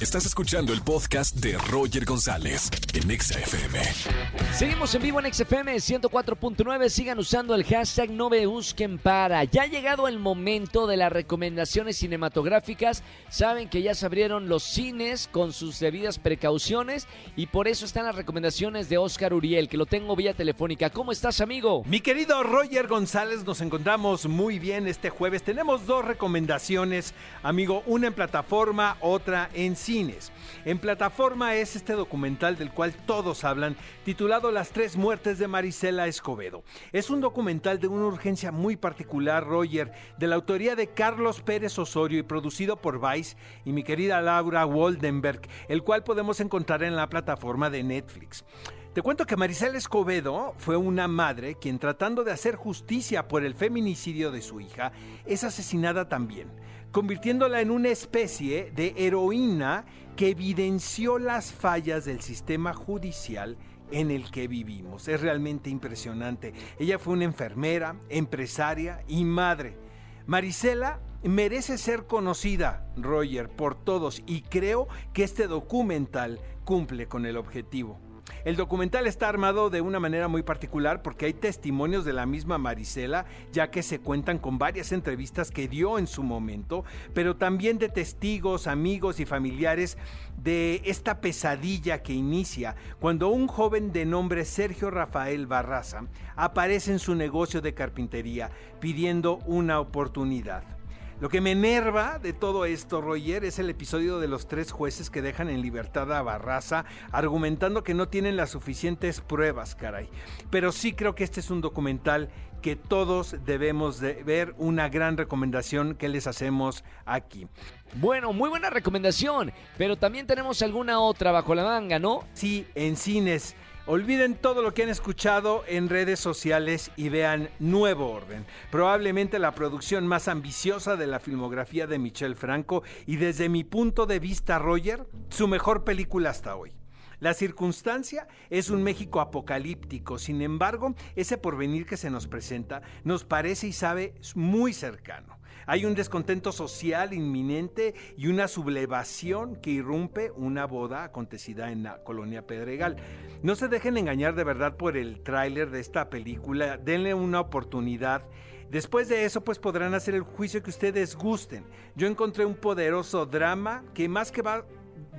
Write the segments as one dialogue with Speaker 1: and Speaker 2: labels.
Speaker 1: Estás escuchando el podcast de Roger González en Exa FM.
Speaker 2: Seguimos en vivo en XFM 104.9. Sigan usando el hashtag no me busquen para. Ya ha llegado el momento de las recomendaciones cinematográficas. Saben que ya se abrieron los cines con sus debidas precauciones y por eso están las recomendaciones de Oscar Uriel, que lo tengo vía telefónica. ¿Cómo estás, amigo?
Speaker 3: Mi querido Roger González, nos encontramos muy bien este jueves. Tenemos dos recomendaciones, amigo, una en plataforma, otra en cine. En plataforma es este documental del cual todos hablan, titulado Las tres muertes de Marisela Escobedo. Es un documental de una urgencia muy particular, Roger, de la autoría de Carlos Pérez Osorio y producido por Vice y mi querida Laura Waldenberg, el cual podemos encontrar en la plataforma de Netflix. Te cuento que Marisela Escobedo fue una madre quien tratando de hacer justicia por el feminicidio de su hija, es asesinada también convirtiéndola en una especie de heroína que evidenció las fallas del sistema judicial en el que vivimos. Es realmente impresionante. Ella fue una enfermera, empresaria y madre. Marisela merece ser conocida, Roger, por todos y creo que este documental cumple con el objetivo. El documental está armado de una manera muy particular porque hay testimonios de la misma Marisela, ya que se cuentan con varias entrevistas que dio en su momento, pero también de testigos, amigos y familiares de esta pesadilla que inicia cuando un joven de nombre Sergio Rafael Barraza aparece en su negocio de carpintería pidiendo una oportunidad. Lo que me enerva de todo esto, Roger, es el episodio de los tres jueces que dejan en libertad a Barraza, argumentando que no tienen las suficientes pruebas, caray. Pero sí creo que este es un documental que todos debemos de ver, una gran recomendación que les hacemos aquí.
Speaker 2: Bueno, muy buena recomendación, pero también tenemos alguna otra bajo la manga, ¿no?
Speaker 3: Sí, en cines. Olviden todo lo que han escuchado en redes sociales y vean Nuevo Orden, probablemente la producción más ambiciosa de la filmografía de Michel Franco y desde mi punto de vista, Roger, su mejor película hasta hoy. La circunstancia es un México apocalíptico, sin embargo, ese porvenir que se nos presenta nos parece y sabe muy cercano. Hay un descontento social inminente y una sublevación que irrumpe una boda acontecida en la colonia Pedregal. No se dejen engañar de verdad por el tráiler de esta película, denle una oportunidad. Después de eso, pues podrán hacer el juicio que ustedes gusten. Yo encontré un poderoso drama que más que va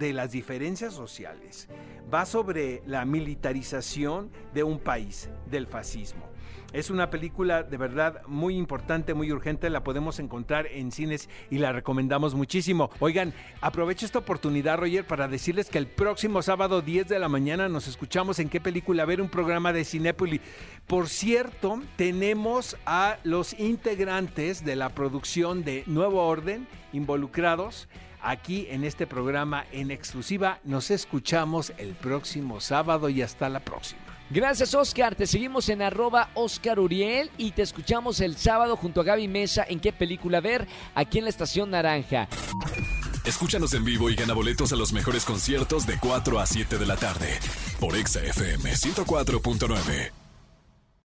Speaker 3: de las diferencias sociales, va sobre la militarización de un país, del fascismo. Es una película de verdad muy importante, muy urgente. La podemos encontrar en cines y la recomendamos muchísimo. Oigan, aprovecho esta oportunidad, Roger, para decirles que el próximo sábado 10 de la mañana nos escuchamos en qué película ver un programa de Cinepoli. Por cierto, tenemos a los integrantes de la producción de Nuevo Orden involucrados aquí en este programa en exclusiva. Nos escuchamos el próximo sábado y hasta la próxima.
Speaker 2: Gracias, Oscar. Te seguimos en arroba Oscar Uriel y te escuchamos el sábado junto a Gaby Mesa en qué película ver aquí en la Estación Naranja.
Speaker 1: Escúchanos en vivo y gana boletos a los mejores conciertos de 4 a 7 de la tarde por Exa FM 104.9.